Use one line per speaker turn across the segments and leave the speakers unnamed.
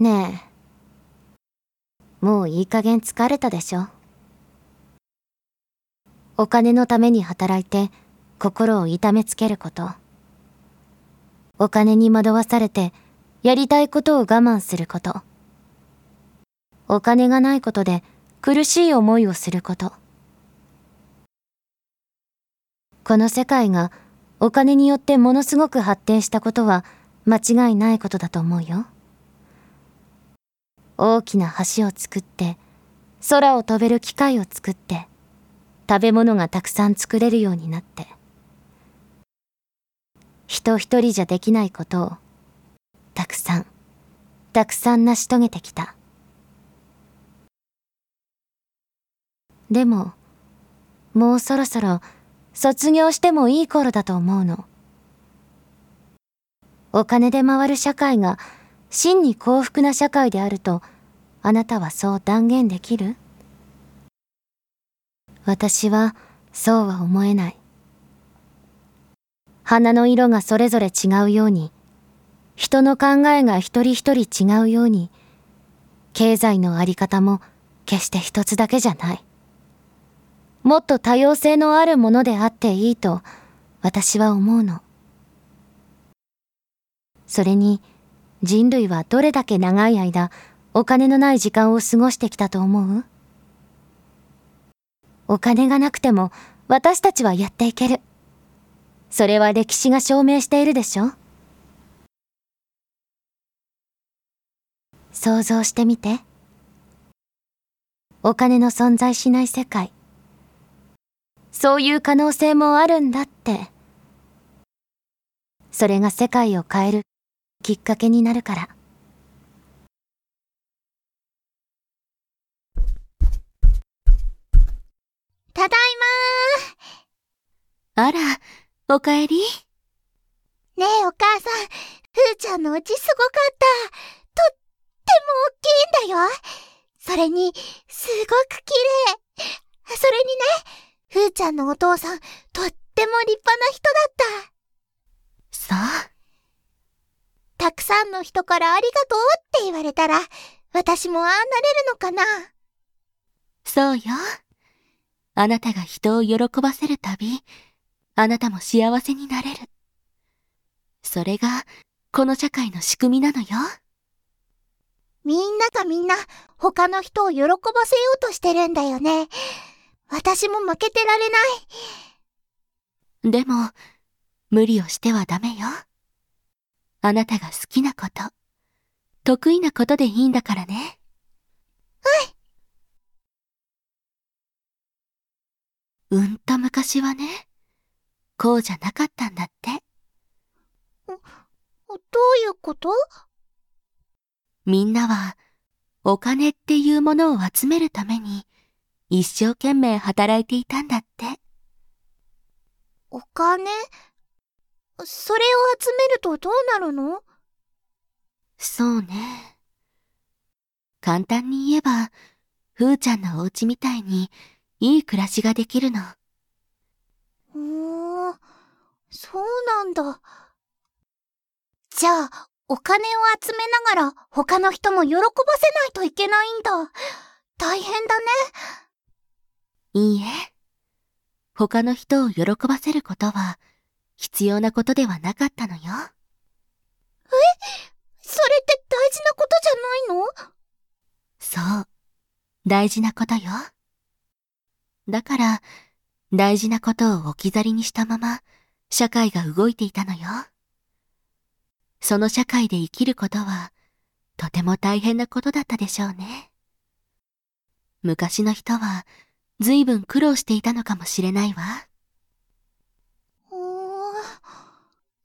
ねえ。もういい加減疲れたでしょお金のために働いて心を痛めつけること。お金に惑わされてやりたいことを我慢すること。お金がないことで苦しい思いをすること。この世界がお金によってものすごく発展したことは間違いないことだと思うよ。大きな橋を作って、空を飛べる機械を作って、食べ物がたくさん作れるようになって。人一人じゃできないことを、たくさん、たくさん成し遂げてきた。でも、もうそろそろ卒業してもいい頃だと思うの。お金で回る社会が真に幸福な社会であるとあなたはそう断言できる？私はそうは思えない。花の色がそれぞれ違うように、人の考えが一人一人違うように、経済のあり方も決して一つだけじゃない。もっと多様性のあるものであっていいと私は思うの。それに人類はどれだけ長い間お金のない時間を過ごしてきたと思う？お金がなくても私たちはやっていける。それは歴史が証明しているでしょ？想像してみて。お金の存在しない世界。そういう可能性もあるんだって。それが世界を変えるきっかけになるから。
ただい
まあら、おかえり？
ねえお母さん、ふーちゃんのうちすごかった。とっても大きいんだよ。それに、すごく綺麗。それにね、ふーちゃんのお父さん、とっても立派な人だった。
そう。
たくさんの人からありがとうって言われたら、私もああなれるのかな
そうよ。あなたが人を喜ばせるたび、あなたも幸せになれる。それが、この社会の仕組みなのよ。
みんながみんな、他の人を喜ばせようとしてるんだよね。私も負けてられない。
でも、無理をしてはダメよ。あなたが好きなこと、得意なことでいいんだからね。
はい。
うんと昔はね、こうじゃなかったんだって。
どういうこと？
みんなは、お金っていうものを集めるために、一生懸命働いていたんだって。
お金？それを集めるとどうなるの？
そうね。簡単に言えば、ふーちゃんのお家みたいにいい暮らしができるの。
ふーん、そうなんだ。じゃあ、お金を集めながら他の人も喜ばせないといけないんだ。大変だね。
いいえ。他の人を喜ばせることは必要なことではなかったのよ。え？
それって大事なことじゃないの？
そう。大事なことよ。だから、大事なことを置き去りにしたまま、社会が動いていたのよ。その社会で生きることは、とても大変なことだったでしょうね。昔の人は、ずいぶん苦労していたのかもしれないわ。
ほー、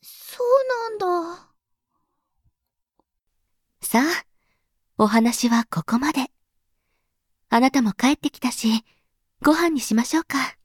そうなんだ。
さあ、お話はここまで。あなたも帰ってきたし、ご飯にしましょうか。